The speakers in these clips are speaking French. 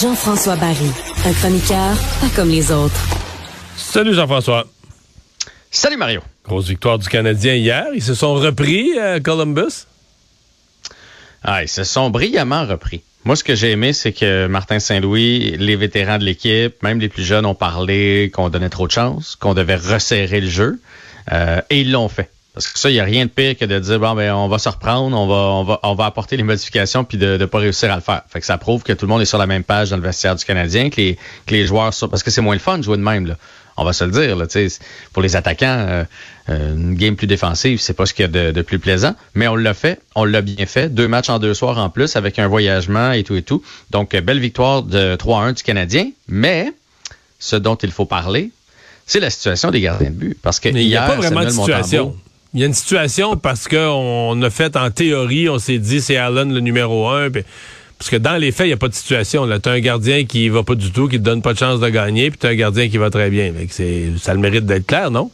Jean-François Barry, un chroniqueur pas comme les autres. Salut Jean-François. Salut Mario. Grosse victoire du Canadien hier. Ils se sont repris à Columbus? Ah, ils se sont brillamment repris. Moi, ce que j'ai aimé, c'est que Martin Saint-Louis, les vétérans de l'équipe, même les plus jeunes, ont parlé qu'on donnait trop de chance, qu'on devait resserrer le jeu. Euh, et ils l'ont fait. Parce que ça, il n'y a rien de pire que de dire bon ben on va se reprendre, on va on va on va apporter les modifications puis de ne pas réussir à le faire. Fait que ça prouve que tout le monde est sur la même page dans le vestiaire du Canadien, que les, que les joueurs sont parce que c'est moins le fun de jouer de même là. On va se le dire là, pour les attaquants, euh, euh, une game plus défensive, c'est pas ce qu'il y a de, de, plus plaisant, mais on l'a fait, on l'a bien fait, deux matchs en deux soirs en plus avec un voyagement et tout et tout. Donc belle victoire de 3-1 du Canadien, mais ce dont il faut parler, c'est la situation des gardiens de but parce que il n'y a pas vraiment de situation. Il y a une situation parce qu'on a fait en théorie, on s'est dit c'est Allen le numéro un. Parce que dans les faits, il n'y a pas de situation. Tu as un gardien qui va pas du tout, qui te donne pas de chance de gagner, puis tu as un gardien qui va très bien. ça a le mérite d'être clair, non?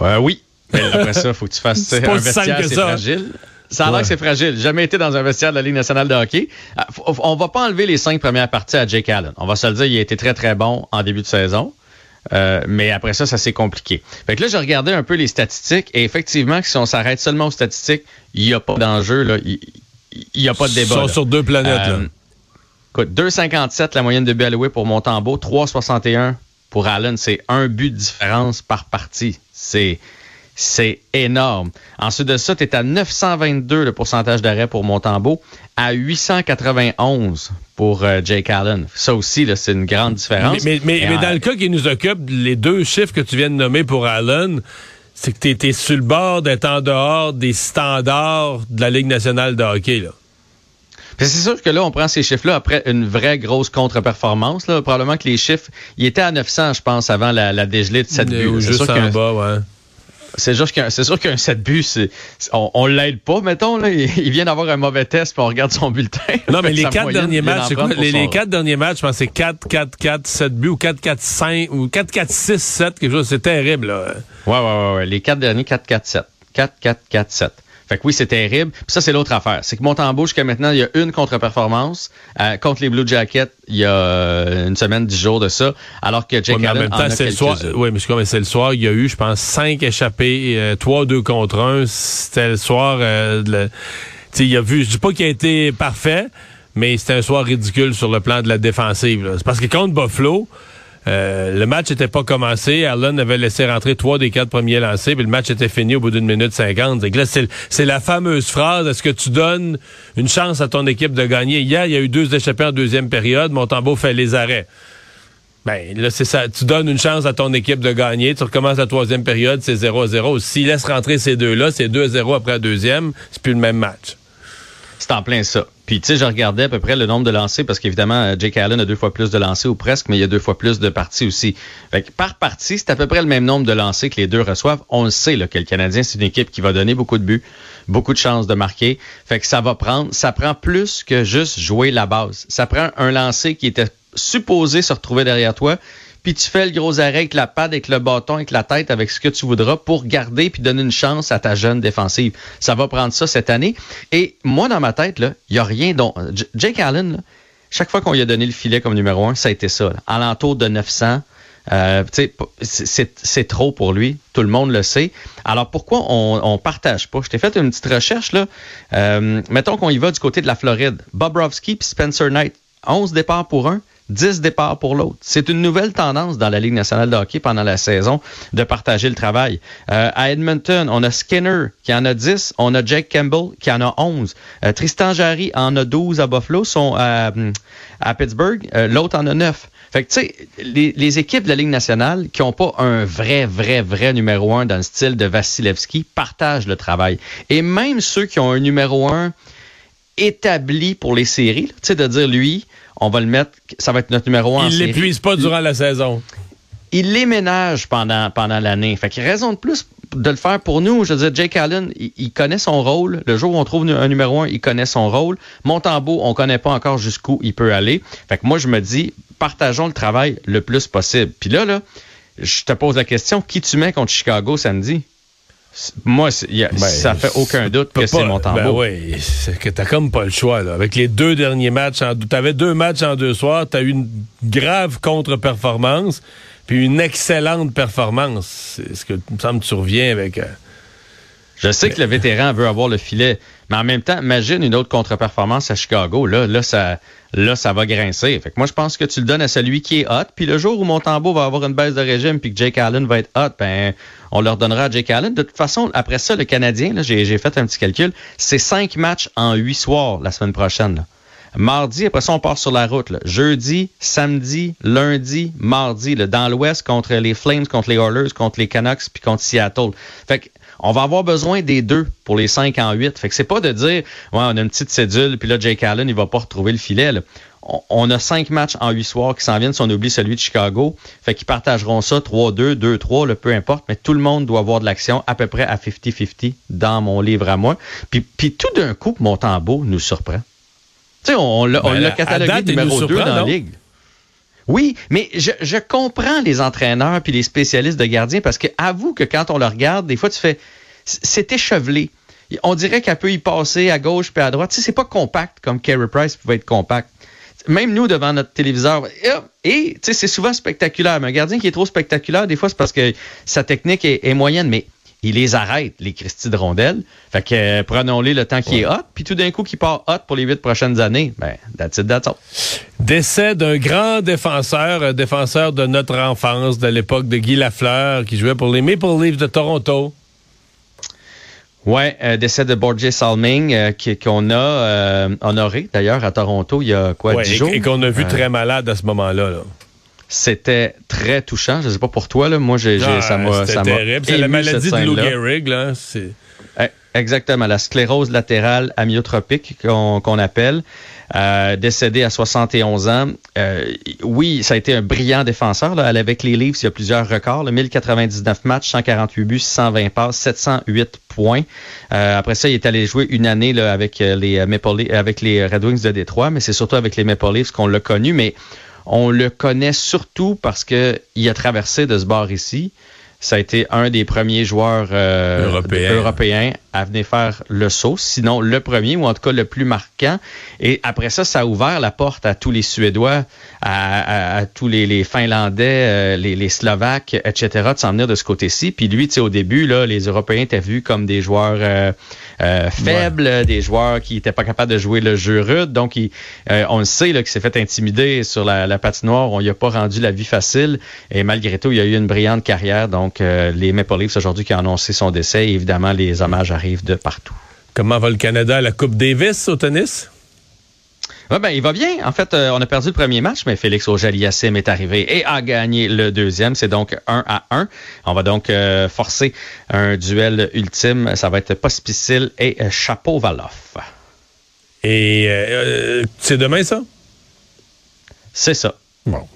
Ouais, oui. Mais après ça, il faut que tu fasses un vestiaire, c'est fragile. Ça a l'air que c'est fragile. Jamais été dans un vestiaire de la Ligue nationale de hockey. Ah, on va pas enlever les cinq premières parties à Jake Allen. On va se le dire, il a été très, très bon en début de saison. Euh, mais après ça, ça s'est compliqué. Fait que là, j'ai regardé un peu les statistiques et effectivement, si on s'arrête seulement aux statistiques, il n'y a pas d'enjeu. Il n'y a pas de débat. Ils sont sur deux planètes, là. Euh, écoute, 2,57 la moyenne de buts alloués pour Montembeau, 3,61 pour Allen. C'est un but de différence par partie. C'est c'est énorme. Ensuite de ça, tu es à 922 le pourcentage d'arrêt pour Montembeau, à 891 pour euh, Jake Allen. Ça aussi, c'est une grande différence. Mais, mais, mais, dans le cas qui nous occupe, les deux chiffres que tu viens de nommer pour Allen, c'est que tu étais sur le bord d'être en dehors des standards de la Ligue nationale de hockey. Là. C'est sûr que là, on prend ces chiffres-là après une vraie grosse contre-performance. Probablement que les chiffres, il était à 900, je pense, avant la, la dégelée de 7 buts. Juste en bas, ouais. C'est sûr qu'un, c'est sûr qu'un 7 buts, on, on l'aide pas, mettons, là. Il, vient d'avoir un mauvais test, puis on regarde son bulletin. Non, mais les quatre derniers matchs, c'est quoi? Les, quatre derniers matchs, je pense c'est 4, 4, 4, 7 buts, ou 4, 4, 5, ou 4, 4, 6, 7, quelque chose. C'est terrible, là. Ouais, ouais, ouais, ouais. Les quatre derniers, 4, 4, 7. 4, 4, 4, 7. Fait que oui, c'est terrible. Puis ça, c'est l'autre affaire. C'est que Montembeau, jusqu'à maintenant, il y a une contre-performance. Euh, contre les Blue Jackets, il y a euh, une semaine, dix jours de ça. Alors que Jake Allen en, même temps, c'est le soir. Oui, mais c'est le soir. Il y a eu, je pense, cinq échappés, euh, trois, deux contre un. C'était le soir. Euh, le, il a vu. Je dis pas qu'il a été parfait, mais c'était un soir ridicule sur le plan de la défensive. C'est parce que contre Buffalo. Euh, le match n'était pas commencé. Allen avait laissé rentrer trois des quatre premiers lancés, puis le match était fini au bout d'une minute cinquante. C'est la fameuse phrase est-ce que tu donnes une chance à ton équipe de gagner? Hier, il y a eu deux échappés en deuxième période. Montembeau fait les arrêts. Ben, là, c'est ça. Tu donnes une chance à ton équipe de gagner. Tu recommences la troisième période, c'est 0-0. S'il laisse rentrer ces deux-là, c'est 2-0 après la deuxième. C'est plus le même match. C'est en plein ça. Puis, tu sais, je regardais à peu près le nombre de lancers parce qu'évidemment, euh, Jake Allen a deux fois plus de lancers ou presque, mais il y a deux fois plus de parties aussi. Fait que par partie, c'est à peu près le même nombre de lancers que les deux reçoivent. On le sait, là, que le Canadien, c'est une équipe qui va donner beaucoup de buts, beaucoup de chances de marquer. Fait que ça va prendre, ça prend plus que juste jouer la base. Ça prend un lancer qui était supposé se retrouver derrière toi, puis tu fais le gros arrêt avec la patte, avec le bâton, avec la tête, avec ce que tu voudras pour garder puis donner une chance à ta jeune défensive. Ça va prendre ça cette année. Et moi, dans ma tête, il n'y a rien dont... Jake Allen, chaque fois qu'on lui a donné le filet comme numéro un, ça a été ça. Là. Alentour de 900. Euh, c'est trop pour lui. Tout le monde le sait. Alors pourquoi on, on partage pas? Je t'ai fait une petite recherche. là. Euh, mettons qu'on y va du côté de la Floride. Bobrovski et Spencer Knight. 11 départs pour un. 10 départs pour l'autre. C'est une nouvelle tendance dans la Ligue nationale de hockey pendant la saison de partager le travail. Euh, à Edmonton, on a Skinner qui en a 10, on a Jake Campbell qui en a 11. Euh, Tristan Jarry en a 12 à Buffalo, sont à, à Pittsburgh, euh, l'autre en a 9. Fait que, tu sais, les, équipes de la Ligue nationale qui n'ont pas un vrai, vrai, vrai numéro un dans le style de Vasilevski partagent le travail. Et même ceux qui ont un numéro un établi pour les séries, tu sais, de dire, lui, on va le mettre, ça va être notre numéro un. Il l'épuise pas durant la saison. Il les ménage pendant, pendant l'année. Fait qu'il raison de plus de le faire pour nous. Je veux dire, Jake Allen, il, connaît son rôle. Le jour où on trouve un numéro un, il connaît son rôle. Montembeau, on connaît pas encore jusqu'où il peut aller. Fait que moi, je me dis, partageons le travail le plus possible. Puis là, là, je te pose la question, qui tu mets contre Chicago samedi? Moi, a, ben, ça fait aucun doute que c'est Montembeau. Ben oui, c'est que t'as comme pas le choix. Là. Avec les deux derniers matchs, t'avais deux matchs en deux soirs, t'as eu une grave contre-performance, puis une excellente performance. C'est ce que me semble tu reviens avec. Euh, je sais que le vétéran veut avoir le filet, mais en même temps, imagine une autre contre-performance à Chicago. Là, là, ça, là, ça va grincer. Fait que moi, je pense que tu le donnes à celui qui est hot. Puis le jour où Montembeau va avoir une baisse de régime, puis que Jake Allen va être hot, ben, on leur donnera Jake Allen. De toute façon, après ça, le Canadien, j'ai fait un petit calcul, c'est cinq matchs en huit soirs la semaine prochaine. Mardi, après ça, on part sur la route. Jeudi, samedi, lundi, mardi, dans l'Ouest, contre les Flames, contre les Oilers, contre les Canucks, puis contre Seattle. Fait que on va avoir besoin des deux pour les 5 en 8. Fait que c'est pas de dire, ouais, on a une petite cédule, puis là, Jake Allen, il va pas retrouver le filet. On, a cinq matchs en huit soirs qui s'en viennent si on oublie celui de Chicago. Fait qu'ils partageront ça 3-2, 2-3, peu importe, mais tout le monde doit avoir de l'action à peu près à 50-50 dans mon livre à moi. Puis, puis tout d'un coup, Montembeau nous surprend. Tu sais, on, l'a ben, catalogué numéro 2 dans la ligue. Oui, mais je, je, comprends les entraîneurs puis les spécialistes de gardiens parce que avoue que quand on le regarde, des fois tu fais c'est échevelé. On dirait qu'elle peut y passer à gauche puis à droite. Tu sais, c'est pas compact comme Carey Price pouvait être compact. Même nous devant notre téléviseur. Et, tu sais, c'est souvent spectaculaire. Mais un gardien qui est trop spectaculaire, des fois, c'est parce que sa technique est, est moyenne. Mais il les arrête, les Christy de rondelles. Fait que euh, prenons-les le temps qui est hot, puis tout d'un coup qui part hot pour les huit prochaines années, ben, that's it, that's all. Décès d'un grand défenseur, défenseur de notre enfance, de l'époque de Guy Lafleur, qui jouait pour les Maple Leafs de Toronto. Ouais, euh, décès de Borges Salming euh, qu'on a honoré d'ailleurs à Toronto il y a quoi, dix jours? Et qu'on a vu très malade à ce moment-là. là c'était très touchant. Je ne sais pas pour toi, là. Moi, j'ai, ah, ça m'a. C'était terrible. C'est la maladie de Lou Gehrig, là. Eh, exactement, la sclérose latérale amyotropique qu'on appelle. Euh, décédé à 71 ans. Euh, oui, ça a été un brillant défenseur. Là. Avec les Leafs, il y a plusieurs records. 1099 matchs, 148 buts, 120 passes, 708 points. Euh, après ça, il est allé jouer une année là, avec les Maple Leafs, avec les Red Wings de Détroit, mais c'est surtout avec les Maple Leafs qu'on l'a connu. Mais on le connaît surtout parce qu'il a traversé de ce bord ici. Ça a été un des premiers joueurs euh, européens à venir faire le saut, sinon le premier ou en tout cas le plus marquant. Et après ça, ça a ouvert la porte à tous les Suédois, à, tous les, Finlandais, euh, les, Slovaques, etc. de s'en venir de ce côté-ci. Puis lui, tu sais, au début, là, les Européens étaient vus comme des joueurs euh, euh, faibles, des joueurs qui n'étaient pas capables de jouer le jeu rude. Donc, on le sait qu'il s'est fait intimider sur la, la patinoire. On lui a pas rendu la vie facile. Et malgré tout, il a eu une brillante carrière. Donc, les Maple Leafs aujourd'hui qui ont annoncé son décès, évidemment, les hommages arrivent de partout. Comment va le Canada à la Coupe Davis au tennis? Ouais, ben, il va bien. En fait, euh, on a perdu le premier match, mais Félix Auger-Aliassime est arrivé et a gagné le deuxième. C'est donc 1 à 1. On va donc euh, forcer un duel ultime. Ça va être Pospicil et euh, Chapeau-Valoff. Et c'est demain, ça? C'est ça. Bon.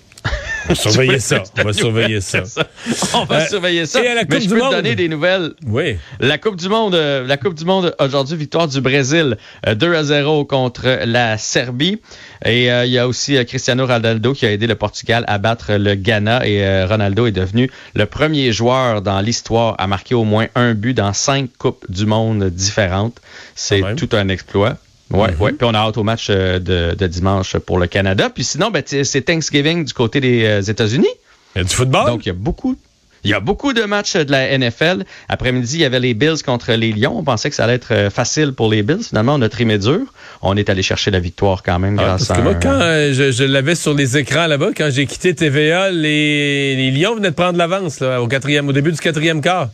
On va surveiller ça. On va surveiller ça. On va surveiller ça. Et à la Coupe Mais je peux te donner des nouvelles. Oui. La Coupe du Monde, euh, la Coupe du Monde aujourd'hui, victoire du Brésil 2 euh, à 0 contre la Serbie. Et euh, il y a aussi Cristiano Ronaldo qui a aidé le Portugal à battre le Ghana. Et Ronaldo est devenu le premier joueur dans l'histoire à marquer au moins un but dans cinq Coupes du Monde différentes. C'est tout un exploit. Oui, mhm. ouais. Puis on a hâte au match euh, de, dimanche pour le Canada. Puis sinon, ben, c'est Thanksgiving du côté des euh, États-Unis. Il y a du football? Donc, il y a beaucoup. Il y a beaucoup de matchs de la NFL. Après-midi, il y avait les Bills contre les Lions. On pensait que ça allait être euh, facile pour les Bills. Finalement, on a trimé dur. On est allé chercher la victoire quand même ah, grâce parce que moi, quand je, l'avais sur les écrans là-bas, quand j'ai quitté TVA, les, les Lions venaient de prendre l'avance au quatrième, au début du quatrième quart.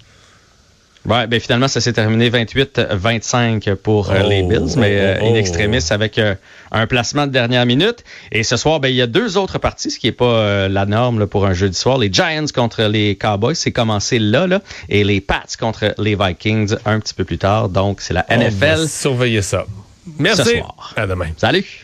Ouais, ben finalement, ça s'est terminé 28-25 pour euh, les oh, Bills, mais euh, oh, in extremis avec euh, un placement de dernière minute. Et ce soir, ben, il y a deux autres parties, ce qui n'est pas la norme pour un jeudi soir. Les Giants contre les Cowboys, c'est commencé là, là, et les Pats contre les Vikings un petit peu plus tard. Donc, c'est la NFL. Surveillez ça. Merci. Ce soir. À demain. Salut.